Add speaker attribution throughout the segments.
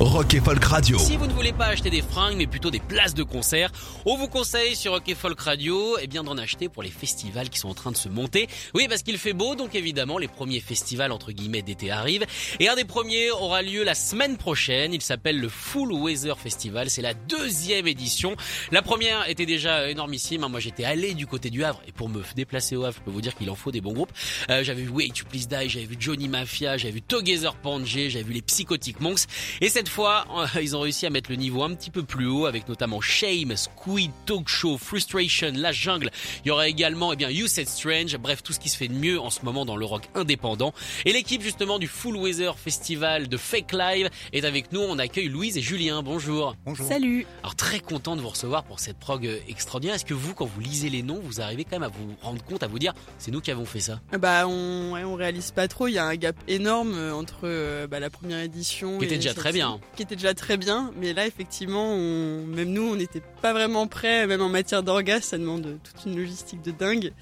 Speaker 1: Rock et Folk Radio.
Speaker 2: Si vous ne voulez pas acheter des fringues, mais plutôt des places de concert, on vous conseille sur Rock et Folk Radio eh bien d'en acheter pour les festivals qui sont en train de se monter. Oui, parce qu'il fait beau, donc évidemment, les premiers festivals entre guillemets d'été arrivent. Et un des premiers aura lieu la semaine prochaine. Il s'appelle le Full Weather Festival. C'est la deuxième édition. La première était déjà énormissime. Moi, j'étais allé du côté du Havre. Et pour me déplacer au Havre, je peux vous dire qu'il en faut des bons groupes. Euh, j'avais vu Way to Please Die, j'avais vu Johnny Mafia, j'avais vu Together Pangé, j'avais vu les Psychotic Monks. Et cette fois, euh, ils ont réussi à mettre le niveau un petit peu plus haut avec notamment Shame, Squid, Talk Show, Frustration, La Jungle. Il y aura également, eh bien, You Said Strange. Bref, tout ce qui se fait de mieux en ce moment dans le rock indépendant. Et l'équipe, justement, du Full Weather Festival de Fake Live est avec nous. On accueille Louise et Julien. Bonjour.
Speaker 3: Salut.
Speaker 2: Alors, très content de vous recevoir pour cette prog euh, extraordinaire. Est-ce que vous, quand vous lisez les noms, vous arrivez quand même à vous rendre compte, à vous dire, c'est nous qui avons fait ça?
Speaker 3: Bah on, ouais, on réalise pas trop. Il y a un gap énorme euh, entre euh, bah, la première édition
Speaker 2: Qui
Speaker 3: et
Speaker 2: était déjà
Speaker 3: cette-
Speaker 2: très bien.
Speaker 3: Qui était déjà très bien, mais là effectivement, même nous, on n'était pas vraiment prêts, même en matière d'orgas, ça demande toute une logistique de dingue.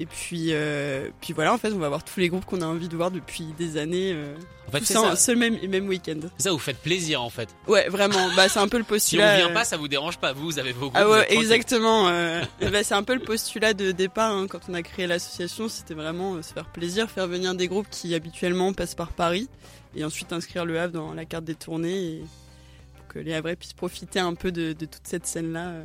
Speaker 3: Et puis, euh, puis voilà, en fait, on va voir tous les groupes qu'on a envie de voir depuis des années. Euh,
Speaker 2: En fait,
Speaker 3: tout
Speaker 2: c'est
Speaker 3: ça un seul même même week-end.
Speaker 2: C'est ça, vous faites plaisir, en fait.
Speaker 3: Ouais, vraiment. Bah c'est un peu le
Speaker 2: Si on
Speaker 3: postulat.
Speaker 2: vient
Speaker 3: euh,
Speaker 2: pas, ça vous dérange pas. Vous, vous avez vos groupes.
Speaker 3: Ah ouais, exactement. euh, ben, c'est un peu le postulat de départ hein, quand on a créé l'association. C'était vraiment se faire plaisir, faire venir des groupes qui habituellement passent par Paris et ensuite inscrire le Havre dans la carte des tournées et pour que les Havrais puissent profiter un peu de, de toute cette scène-là euh,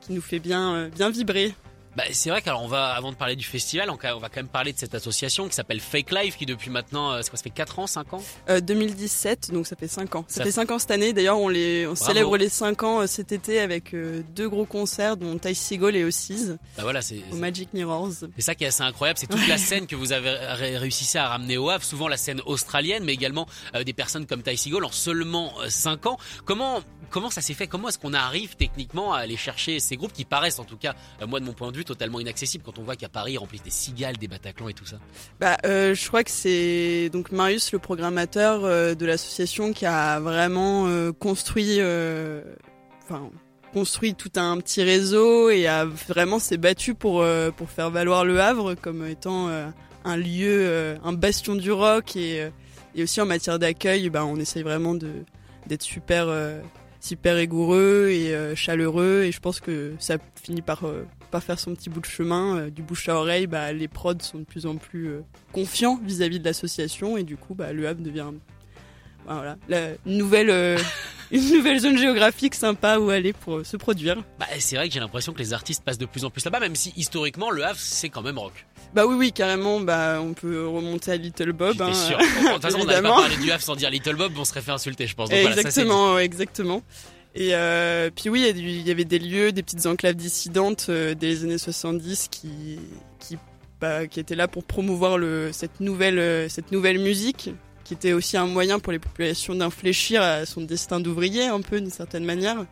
Speaker 3: qui nous fait bien, bien vibrer.
Speaker 2: Bah, c'est vrai qu'alors on va, avant de parler du festival, on, on va quand même parler de cette association qui s'appelle Fake Life, qui depuis maintenant, euh, c'est quoi, ça fait 4 ans, 5 ans?
Speaker 3: Euh, 2017, donc ça fait 5 ans. Ça,
Speaker 2: Ça
Speaker 3: fait
Speaker 2: fait-
Speaker 3: 5 ans cette année. D'ailleurs, on, les, on célèbre les 5 ans euh, cet été avec euh, deux gros concerts, dont Ty Seagull et Ossies,
Speaker 2: Bah voilà, c'est
Speaker 3: au Magic Mirrors.
Speaker 2: c'est ça qui est assez incroyable, c'est toute la scène que vous avez ré- réussi à ramener au Havre, souvent la scène australienne, mais également euh, des personnes comme Ty Seagull en seulement 5 ans. Comment comment ça s'est fait? Comment est-ce qu'on arrive techniquement à aller chercher ces groupes qui paraissent, en tout cas, moi de mon point de vue, totalement inaccessibles quand on voit qu'à Paris ils remplissent des cigales, des Bataclans et tout ça.
Speaker 3: Bah, euh, je crois que c'est donc Marius, le programmateur euh, de l'association, qui a vraiment euh, construit, enfin construit tout un petit réseau et a vraiment s'est battu pour pour faire valoir le Havre comme étant un lieu, un bastion du rock et et aussi en matière d'accueil, bah, on essaye vraiment d'être super super rigoureux et euh, chaleureux. Et je pense que ça finit par euh, par faire son petit bout de chemin euh, du bouche à oreille. Bah les prods sont de plus en plus confiants vis-à-vis de l'association. Et du coup bah le Havre devient bah, voilà la nouvelle une nouvelle zone géographique sympa où aller pour se produire.
Speaker 2: Bah c'est vrai que j'ai l'impression que les artistes passent de plus en plus là-bas, même si historiquement le Havre c'est quand même rock.
Speaker 3: Bah oui oui carrément bah on peut remonter à Little Bob hein,
Speaker 2: sûr. De toute façon, on n'allait pas parler du Havre sans dire Little Bob, on serait fait insulter, je pense. Donc voilà, ça, c'est
Speaker 3: exactement, exactement. Et euh, puis oui, il y avait des lieux, des petites enclaves dissidentes euh, des années 70 qui qui, bah, qui étaient là pour promouvoir le, cette nouvelle euh, cette nouvelle musique, qui était aussi un moyen pour les populations d'infléchir à son destin d'ouvrier un peu d'une certaine manière.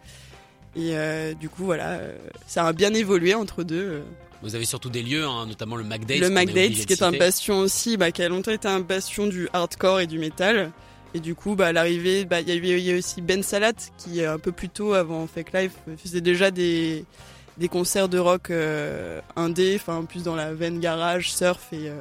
Speaker 3: Et euh, du coup voilà, euh, ça a bien évolué entre deux.
Speaker 2: Vous avez surtout des lieux, hein, notamment le McDates.
Speaker 3: le
Speaker 2: de
Speaker 3: qui est un bastion aussi, bah, qui a longtemps été un bastion du hardcore et du métal. Et du coup, bah, à l'arrivée, bah, il y, avait- il y a aussi Ben Salat, qui euh, un peu plus tôt, avant Fake Life, euh, faisait déjà des, des concerts de rock euh, indé, enfin plus dans la veine garage, surf et, euh,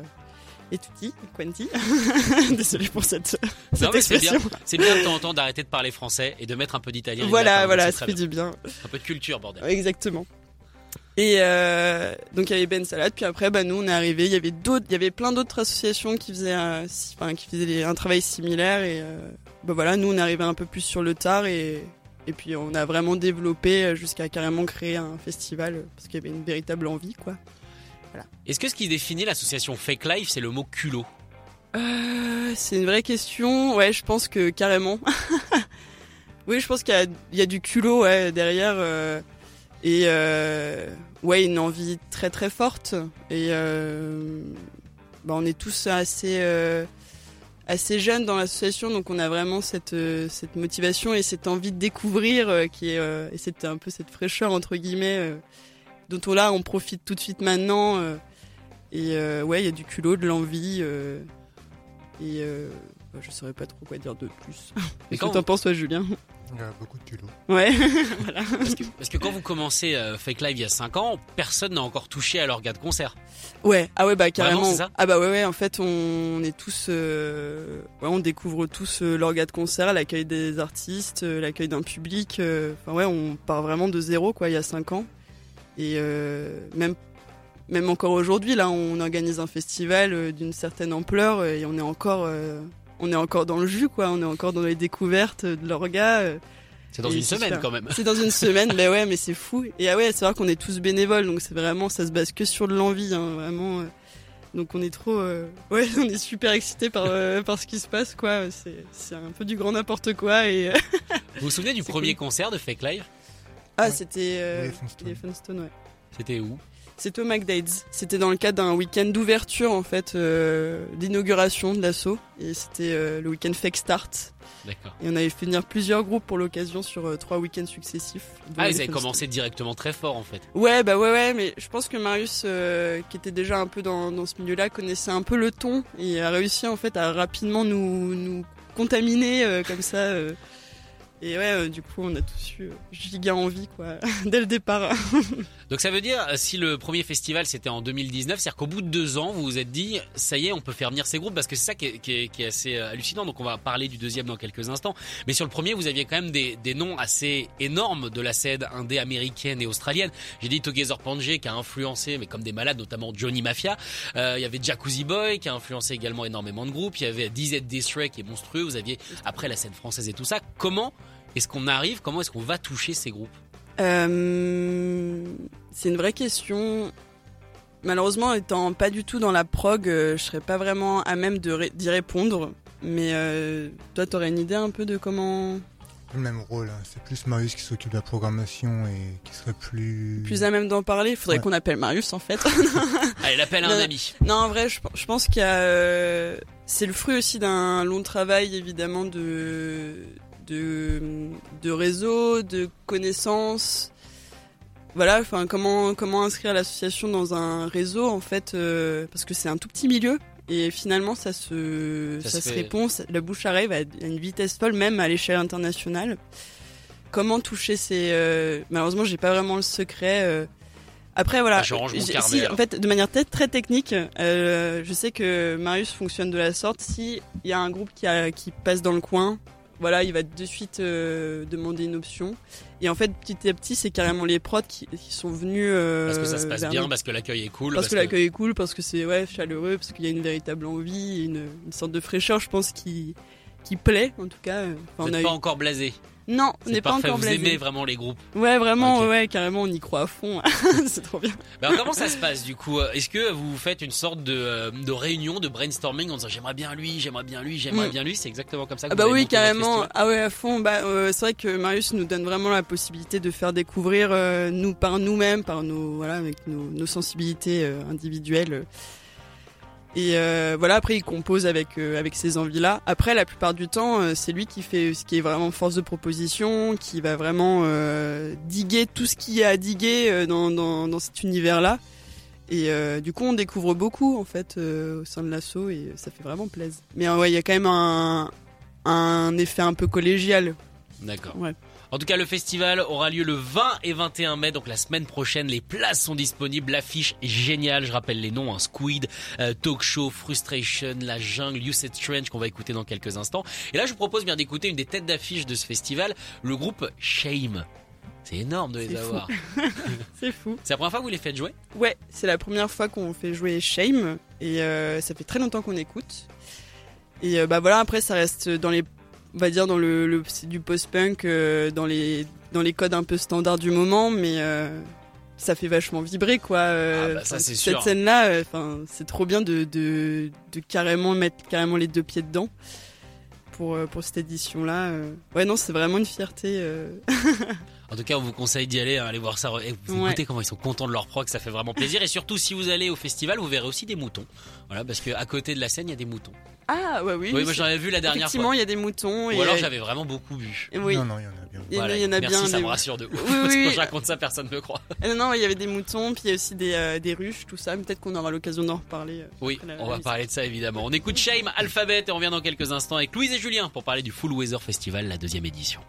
Speaker 3: et tutti, quanti. Désolé pour cette, cette
Speaker 2: Non, mais c'est bien,
Speaker 3: expression.
Speaker 2: c'est bien de temps en temps d'arrêter de parler français et de mettre un peu d'italien.
Speaker 3: Voilà, voilà, ça fait du bien.
Speaker 2: Un peu de culture, bordel.
Speaker 3: Exactement. Et euh, donc il y avait Ben Salade, puis après bah nous on est arrivé, il y avait d'autres, il y avait plein d'autres associations qui faisaient, un, si- enfin, qui faisaient des- un travail similaire et euh, bah voilà nous on est arrivé un peu plus sur le tard et et puis on a vraiment développé euh, jusqu'à carrément créer un festival euh, parce qu'il y avait une véritable envie quoi.
Speaker 2: Est-ce que ce qui définit l'association Fake Life, c'est le mot culot?
Speaker 3: Euh, c'est une vraie question. Ouais, je pense que carrément. oui, je pense qu'il y a, il y a du culot ouais, derrière. euh, et euh, ouais, une envie très très forte. Et euh, bah, on est tous assez, euh, assez jeune dans l'association, donc on a vraiment cette cette motivation et cette envie de découvrir qui est et c'était un peu cette fraîcheur entre guillemets dont on là on profite tout de suite maintenant et ouais il y a du culot, de l'envie et bah, je saurais pas trop quoi dire de plus. Qu'est-ce que t'en penses toi Julien?
Speaker 4: Il y a beaucoup de culot.
Speaker 3: Ouais,
Speaker 2: voilà. Parce que, quand vous commencez euh, Fake Live il y a 5 ans, personne n'a encore touché à l'orga de concert.
Speaker 3: Ouais, ah ouais, bah carrément.
Speaker 2: ça?
Speaker 3: Ah bah ouais, ouais, en fait, on est tous. Euh, ouais, on découvre tous euh, l'orga de concert, l'accueil des artistes, l'accueil d'un public. Enfin ouais, on part vraiment de zéro, quoi, il y a 5 ans. Et même. Même encore aujourd'hui, là, on organise un festival d'une certaine ampleur et on est encore on est encore dans le jus, quoi. On est encore dans les découvertes de l'orga. Euh,
Speaker 2: c'est dans une semaine quand même.
Speaker 3: C'est dans une semaine, mais ouais, mais c'est fou. Et ah ouais, c'est vrai qu'on est tous bénévoles, donc c'est vraiment, ça se base que sur de l'envie, hein, vraiment. Euh. Donc on est trop, euh, ouais, on est super excités par par ce qui se passe, quoi. C'est un peu du grand n'importe quoi et.
Speaker 2: vous vous souvenez du premier concert de Fake Live
Speaker 3: Ah, c'était
Speaker 4: les
Speaker 3: Funstone, ouais.
Speaker 2: C'était où?
Speaker 3: C'était au McDade's. C'était dans le cadre d'un week-end d'ouverture en fait, euh, d'inauguration de l'assaut. Et c'était euh, le week-end Fake Start.
Speaker 2: D'accord.
Speaker 3: Et on avait fait venir plusieurs groupes pour l'occasion sur euh, trois week-ends successifs.
Speaker 2: Ah, ils avaient commencé directement très fort en fait.
Speaker 3: Ouais, bah ouais, ouais, mais je pense que Marius, qui était déjà un peu dans, dans ce milieu-là, connaissait un peu le ton et a réussi en fait à rapidement nous, nous contaminer comme ça. Et ouais, euh, du coup, on a tous eu euh, giga envie, quoi, dès le départ.
Speaker 2: Donc ça veut dire, euh, si le premier festival c'était en 2019, c'est-à-dire qu'au bout de deux ans, vous vous êtes dit, ça y est, on peut faire venir ces groupes, parce que c'est ça qui est, qui, est, qui est, assez hallucinant. Donc on va parler du deuxième dans quelques instants. Mais sur le premier, vous aviez quand même des, des noms assez énormes de la scène indé américaine et australienne. J'ai dit Together Pangé qui a influencé, mais comme des malades, notamment Johnny Mafia. Euh, il y avait Jacuzzi Boy qui a influencé également énormément de groupes. Il y avait DZ Destroy qui est monstrueux. Vous aviez après la scène française et tout ça. Comment est-ce qu'on arrive Comment est-ce qu'on va toucher ces groupes?
Speaker 3: Euh, C'est une vraie question. Malheureusement, étant pas du tout dans la prog, euh, je serais pas vraiment à même d'y répondre. Mais euh, toi, t'aurais une idée un peu de comment?
Speaker 4: Le même rôle. Hein. C'est plus Marius qui s'occupe de la programmation et qui serait plus.
Speaker 3: Plus à même d'en parler. Il faudrait qu'on appelle Marius en fait.
Speaker 2: Allez, appelle un ami.
Speaker 3: Non, en vrai, je, pense qu'il y a. c'est le fruit aussi d'un long travail évidemment de de, de réseau, de connaissances. Voilà, enfin comment comment inscrire l'association dans un réseau en fait euh, parce que c'est un tout petit milieu et finalement ça se ça, se, répond, la bouche arrive à une vitesse folle même à l'échelle internationale. Comment toucher ces euh, malheureusement j'ai pas vraiment le secret. Euh. Après voilà,
Speaker 2: ah,
Speaker 3: en fait de manière très, très technique, je sais que Marius fonctionne de la sorte. Si il y a un groupe qui, a, qui passe dans le coin, voilà, il va de suite euh, demander une option. Et en fait, petit à petit, c'est carrément les prods qui, sont venus. Euh,
Speaker 2: parce que ça se passe bien, parce que l'accueil est cool.
Speaker 3: Parce, que, l'accueil est cool, parce que c'est ouais chaleureux, parce qu'il y a une véritable envie, une, une sorte de fraîcheur, je pense, qui qui plaît en tout cas.
Speaker 2: Enfin, Vous on pas encore blasé.
Speaker 3: Non, on n'est pas encore
Speaker 2: Vous aimez vraiment les groupes
Speaker 3: Ouais, vraiment, ouais, carrément, on y croit à fond. c'est trop bien.
Speaker 2: Ben, comment ça se passe du coup? Est-ce que vous faites une sorte de, euh, de réunion, de brainstorming en disant j'aimerais bien lui, j'aimerais bien lui, j'aimerais mm. bien lui? C'est exactement comme ça que
Speaker 3: ah
Speaker 2: Bah
Speaker 3: oui, carrément. Ah ouais, à fond. Bah, euh, c'est vrai que Marius nous donne vraiment la possibilité de faire découvrir euh, nous par nous-mêmes, par nos voilà, avec nos, nos sensibilités individuelles et euh, voilà, après il compose avec euh, avec ces envies-là. Après, la plupart du temps, euh, c'est lui qui fait ce qui est vraiment force de proposition, qui va vraiment diguer tout ce qu'il y a à diguer dans, dans, dans cet univers-là. Et du coup, on découvre beaucoup en fait au sein de l'assaut et ça fait vraiment plaisir. Mais ouais, il y a quand même un un effet un peu collégial.
Speaker 2: D'accord.
Speaker 3: Ouais.
Speaker 2: En tout cas, le festival aura lieu le 20 et 21 mai, donc la semaine prochaine. Les places sont disponibles. L'affiche est géniale. Je rappelle les noms hein. Squid, euh, Talk Show, Frustration, La Jungle, You Said Strange qu'on va écouter dans quelques instants. Et là, je vous propose bien d'écouter une des têtes d'affiche de ce festival, le groupe Shame. C'est énorme de les avoir.
Speaker 3: c'est fou.
Speaker 2: C'est la première fois que vous les faites jouer?
Speaker 3: Ouais, c'est la première fois qu'on fait jouer Shame et euh, ça fait très longtemps qu'on écoute. Et euh, bah voilà, après ça reste dans les on va dire dans le, le c'est du post-punk euh, dans les dans les codes un peu standards du moment mais euh, ça fait vachement vibrer quoi
Speaker 2: euh, ah bah ça,
Speaker 3: cette scène là enfin c'est trop bien de, de, de carrément mettre carrément les deux pieds dedans pour pour cette édition là ouais non c'est vraiment une fierté
Speaker 2: En tout cas, on vous conseille d'y aller, hein, aller voir ça. Et vous
Speaker 3: Ouais.
Speaker 2: écoutez comment ils sont contents de leur proc, ça fait vraiment plaisir. Et surtout, si vous allez au festival, vous verrez aussi des moutons. Voilà, parce qu'à côté de la scène, il y a des moutons.
Speaker 3: Ah, ouais, oui.
Speaker 2: Oui, moi j'en avais vu la dernière
Speaker 3: Effectivement,
Speaker 2: fois.
Speaker 3: il y a des moutons.
Speaker 2: Ou
Speaker 3: et,
Speaker 2: alors
Speaker 3: euh,
Speaker 2: j'avais vraiment beaucoup bu.
Speaker 3: et Oui,
Speaker 4: Non, non, il y en a bien.
Speaker 3: il y en a-
Speaker 2: Voilà.
Speaker 3: il y en a
Speaker 2: Merci,
Speaker 3: bien.
Speaker 2: ça
Speaker 3: des-
Speaker 2: me rassure de ouf.
Speaker 3: Oui,
Speaker 2: parce que
Speaker 3: oui,
Speaker 2: je raconte ça, personne ne me croit.
Speaker 3: Ah, non, non, il y avait des moutons, puis il y a aussi des, euh, des ruches, tout ça. Peut-être qu'on aura l'occasion d'en reparler. euh,
Speaker 2: Oui,
Speaker 3: la-
Speaker 2: on
Speaker 3: la
Speaker 2: va
Speaker 3: musique.
Speaker 2: parler de ça évidemment. On écoute Shame, Alphabet et on revient dans quelques instants avec Louise et Julien pour parler du Full Weather Festival, la deuxième édition.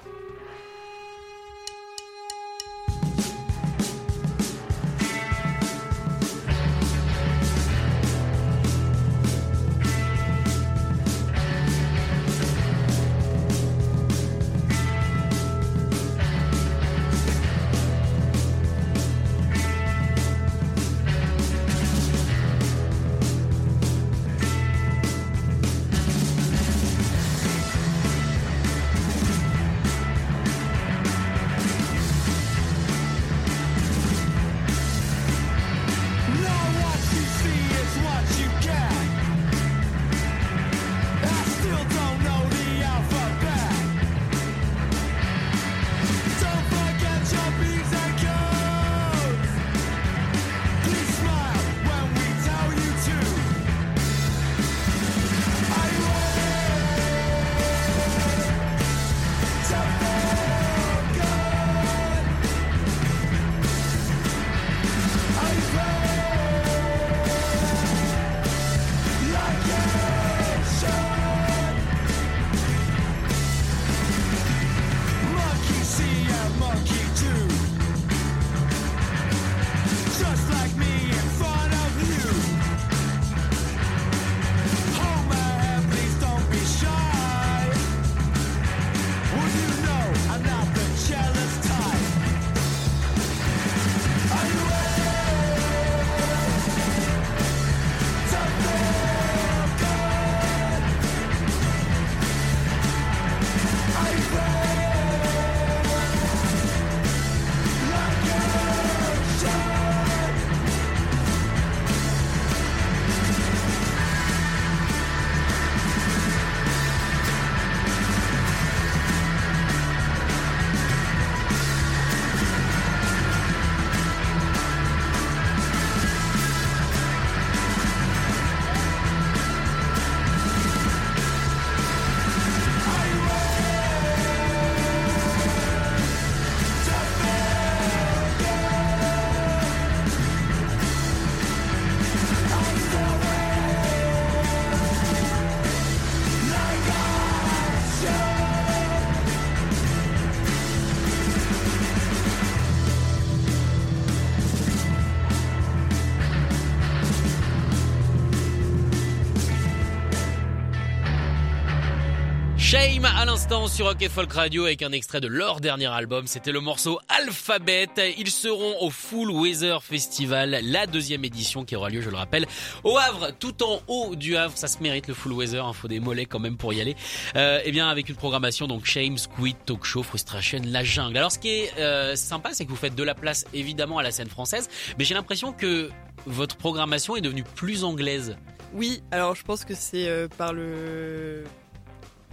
Speaker 2: Shame à l'instant sur Rock et Folk Radio avec un extrait de leur dernier album. C'était le morceau Alphabet. Ils seront au Full Weather Festival, la deuxième édition qui aura lieu, je le rappelle, au Havre, tout en haut du Havre. Ça se mérite le Full Weather. Il faut des mollets quand même pour y aller. Euh, et bien avec une programmation donc Shame, Squid, Talk Show, Frustration, La Jungle. Alors ce qui est euh, sympa, c'est que vous faites de la place évidemment à la scène française, mais j'ai l'impression que votre programmation est devenue plus anglaise.
Speaker 3: Oui, alors je pense que c'est euh, par le.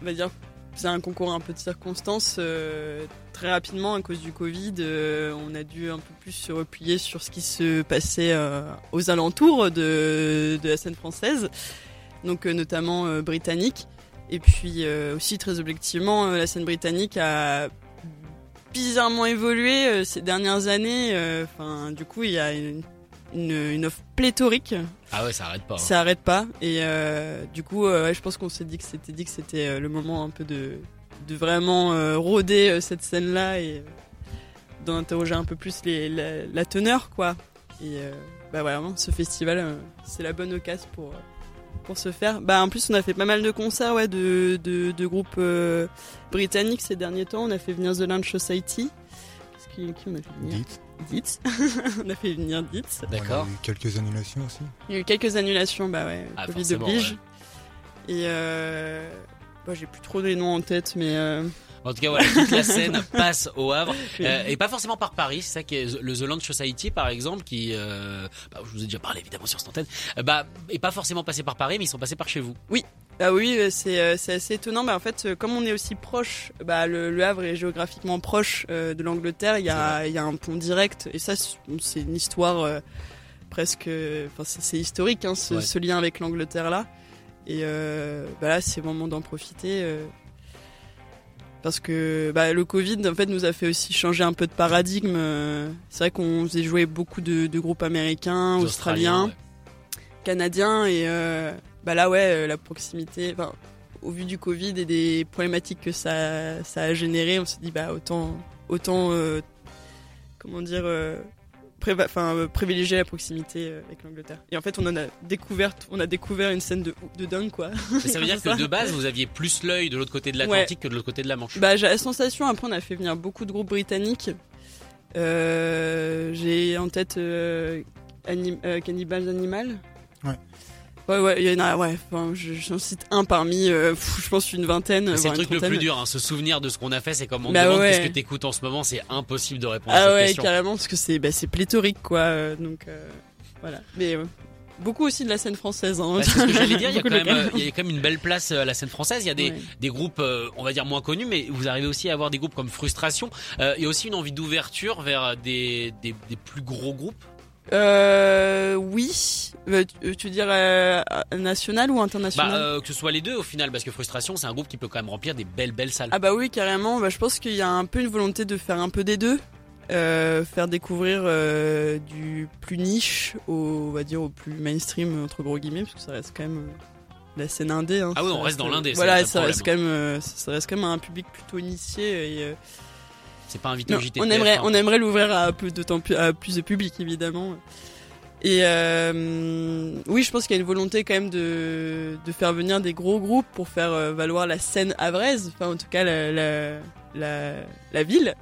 Speaker 3: On va dire. C'est un concours un peu de circonstances. euh, très rapidement, à cause du Covid, euh, on a dû un peu plus se replier sur ce qui se passait euh, aux alentours de, de la scène française, donc euh, notamment euh, britannique. Et puis euh, aussi, très objectivement, la scène britannique a bizarrement évolué ces dernières années. Enfin, du coup, il y a une, une, une offre pléthorique.
Speaker 2: Ah ouais, ça arrête pas. hein.
Speaker 3: ça arrête pas. Et euh, du coup euh, ouais, je pense qu'on s'est dit que c'était dit que c'était euh, le moment un peu de de vraiment euh, rôder euh, cette scène là et d'en interroger un peu plus les, la, la teneur quoi. Et euh, bah voilà vraiment, ce festival euh, c'est la bonne occasion pour pour se faire. Bah en plus on a fait pas mal de concerts ouais de de, de groupes euh, britanniques ces derniers temps. On a fait venir The Lunch Society Qu'est-ce qui, qui on a fait venir
Speaker 4: Dites.
Speaker 3: On a fait venir Dietz
Speaker 2: D'accord.
Speaker 4: On a eu quelques annulations aussi.
Speaker 3: il y a eu quelques annulations, bah ouais,
Speaker 2: Ah,
Speaker 3: Covid oblige.
Speaker 2: ouais.
Speaker 3: Et euh... bah, j'ai plus trop les noms en tête, mais euh...
Speaker 2: En tout cas, voilà, toute la scène passe au Havre. Euh, et pas forcément par Paris, c'est ça qui est le The Land Society par exemple, qui, euh, bah, je vous ai déjà parlé évidemment sur cette antenne, euh, bah, est pas forcément passé par Paris, mais ils sont passés par chez vous.
Speaker 3: Oui, euh, c'est euh, c'est assez étonnant. Bah, en fait, euh, comme on est aussi proche, bah, le, le Havre est géographiquement proche euh, de l'Angleterre. Il y a, il y a un pont direct, et ça, c'est une histoire euh, presque. Enfin, c'est historique, hein, ce,
Speaker 2: Ouais.
Speaker 3: ce lien avec l'Angleterre là. Et euh, bah là, c'est le moment d'en profiter. euh, parce que bah, le Covid, en fait, nous a fait aussi changer un peu de paradigme. euh, C'est vrai qu'on faisait jouer beaucoup de, de groupes américains, australiens
Speaker 2: ouais.
Speaker 3: canadien et euh, bah là ouais euh, la proximité enfin au vu du Covid et des problématiques que ça ça a généré on s'est dit bah autant autant euh, comment dire euh, euh, privilégier la proximité euh, avec l'Angleterre. Et en fait on en a découvert on a découvert une scène de de dingue quoi.
Speaker 2: Mais ça veut dire que de base, vous aviez plus l'œil de l'autre côté de l'Atlantique que de l'autre côté de la Manche.
Speaker 3: bah j'ai la sensation après on a fait venir beaucoup de groupes britanniques. Euh, j'ai en tête euh, Anim- euh, Cannibals Animal.
Speaker 4: Ouais.
Speaker 3: Ouais, ouais, il y en a, ouais, enfin, je- j'en cite un parmi, euh, pff, je pense, une vingtaine.
Speaker 2: C'est le truc le plus dur, hein, se souvenir de ce qu'on a fait, c'est comme on
Speaker 3: Bah
Speaker 2: demande
Speaker 3: ouais.
Speaker 2: qu'est-ce que t'écoutes en ce moment, c'est impossible de répondre à
Speaker 3: Ah
Speaker 2: cette
Speaker 3: ouais,
Speaker 2: question.
Speaker 3: carrément, parce que c'est bah, pléthorique, quoi. euh, donc, euh, voilà. Mais beaucoup aussi de la scène française. Hein.
Speaker 2: Bah, c'est ce que j'allais dire, il y, a quand même, il y a quand même une belle place à la scène française. Il y a des,
Speaker 3: Ouais.
Speaker 2: des groupes, on va dire, moins connus, mais vous arrivez aussi à avoir des groupes comme Frustration. Il y a aussi une envie d'ouverture vers des, des, des plus gros groupes.
Speaker 3: Euh, oui. Euh, tu, veux dire euh, national ou international
Speaker 2: Bah, euh, que ce soit les deux au final, parce que Frustration, c'est un groupe qui peut quand même remplir des belles, belles salles.
Speaker 3: Ah bah oui, carrément. Bah, je pense qu'il y a un peu une volonté de faire un peu des deux. Euh, faire découvrir euh, du plus niche au, on va dire, au plus mainstream, entre gros guillemets, parce que ça reste quand même la scène indé. Hein,
Speaker 2: Ah oui, on reste dans l'indé,
Speaker 3: Voilà, ça reste, quand même, ça ça reste quand même un public plutôt initié. Et, euh,
Speaker 2: C'est pas invité
Speaker 3: non,
Speaker 2: au JT.
Speaker 3: on aimerait, on aimerait l'ouvrir à plus plus, à plus de public, évidemment. Et euh, oui, je pense qu'il y a une volonté quand même de, de faire venir des gros groupes pour faire euh, valoir la scène havraise, enfin en tout cas la, la, la, la ville,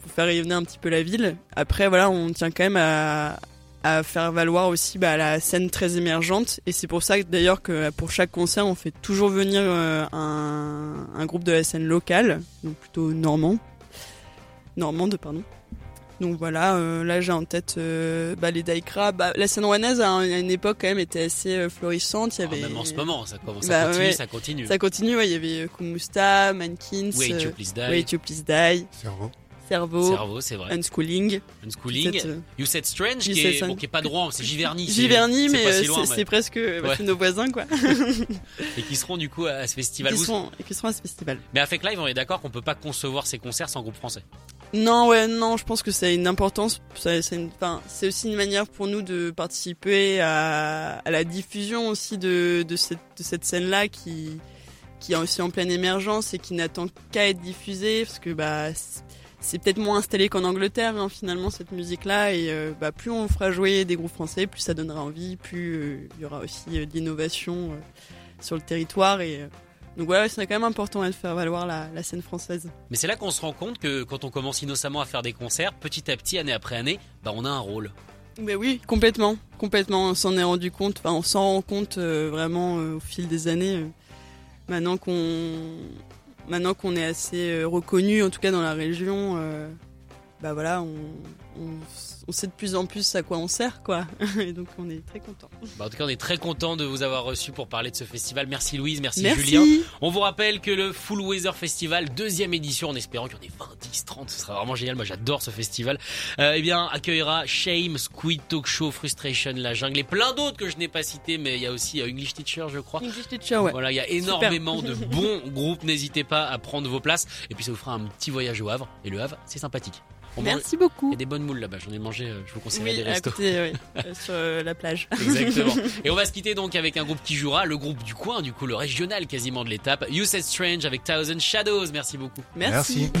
Speaker 3: pour faire rayonner un petit peu la ville. Après, voilà, on tient quand même à, à faire valoir aussi bah, la scène très émergente. Et c'est pour ça d'ailleurs que pour chaque concert, on fait toujours venir euh, un, un groupe de la scène locale, donc plutôt normand, normande, pardon. Donc voilà, euh, là j'ai en tête euh, bah, les Daikra. Bah, la scène rouennaise à, un- à une époque quand même était assez euh, florissante. Il y
Speaker 2: Ah,
Speaker 3: avait...
Speaker 2: même en ce moment, ça, commence, ça
Speaker 3: Bah,
Speaker 2: continue,
Speaker 3: ouais.
Speaker 2: ça continue.
Speaker 3: Ça continue, ouais, il y avait Kumusta, Mankins,
Speaker 2: Wait, you please die.
Speaker 3: Wait You Please Die,
Speaker 4: Cerveau.
Speaker 3: Cerveau,
Speaker 2: Cerveau, c'est vrai.
Speaker 3: Unschooling.
Speaker 2: Unschooling.
Speaker 3: Cette, euh,
Speaker 2: You Said Strange,
Speaker 3: You
Speaker 2: qui
Speaker 3: Said
Speaker 2: est,
Speaker 3: Strange.
Speaker 2: bon, qui est pas droit, c'est Giverny. c'est-
Speaker 3: Giverny,
Speaker 2: c'est
Speaker 3: mais
Speaker 2: si
Speaker 3: c'est presque bah,
Speaker 2: Ouais.
Speaker 3: nos voisins, quoi.
Speaker 2: Et qui seront du coup à ce festival.
Speaker 3: qui, seront, qui seront à ce festival.
Speaker 2: Mais à Fake Live, on est d'accord qu'on peut pas concevoir ces concerts sans groupe français.
Speaker 3: Non, ouais, non, je pense que ça a une importance. C'est aussi une manière pour nous de participer à, la diffusion aussi de, cette, scène-là qui, est aussi en pleine émergence et qui n'attend qu'à être diffusée parce que bah c'est- peut-être moins installé qu'en Angleterre hein, finalement cette musique-là et euh, bah plus on fera jouer des groupes français, plus ça donnera envie, plus euh, il y aura aussi euh, euh, sur le territoire et donc voilà, c'est quand même important de faire valoir la, la scène française.
Speaker 2: Mais c'est là qu'on se rend compte que quand on commence innocemment à faire des concerts, petit à petit, année après année, bah on a un rôle.
Speaker 3: Mais oui, complètement, complètement. On s'en est rendu compte. Enfin, on s'en rend compte euh, vraiment euh, au fil des années. euh, maintenant qu'on, maintenant qu'on est assez reconnu, en tout cas dans la région, bah voilà, on, on, on sait de plus en plus à quoi on sert, quoi. Et donc on est très content.
Speaker 2: Bah, en tout cas, on est très content de vous avoir reçu pour parler de ce festival. Merci Louise, merci,
Speaker 3: Merci.
Speaker 2: Julien. On vous rappelle que le Full Weather Festival, deuxième édition, en espérant qu'il y en ait 20, 10, 30, ce sera vraiment génial. Moi, j'adore ce festival. Euh, eh bien, accueillera Shame, Squid Talk Show, Frustration, La Jungle et plein d'autres que je n'ai pas cités, mais il y a aussi euh, English Teacher, je crois.
Speaker 3: English teacher, ouais.
Speaker 2: Voilà, il y a énormément de bons groupes. N'hésitez pas à prendre vos places. Et puis, ça vous fera un petit voyage au Havre. Et le Havre, c'est sympathique. On mange-
Speaker 3: Merci beaucoup.
Speaker 2: Il y a des bonnes moules là-bas. J'en ai mangé. euh, Je vous conseillerais
Speaker 3: Oui,
Speaker 2: des
Speaker 3: à
Speaker 2: restos.
Speaker 3: côté, oui, euh, sur euh, la plage.
Speaker 2: Exactement. Et on va se quitter donc avec un groupe qui jouera, le groupe du coin, du coup le régional quasiment de l'étape, You Said Strange avec Thousand Shadows. Merci beaucoup.
Speaker 3: Merci.
Speaker 5: Can't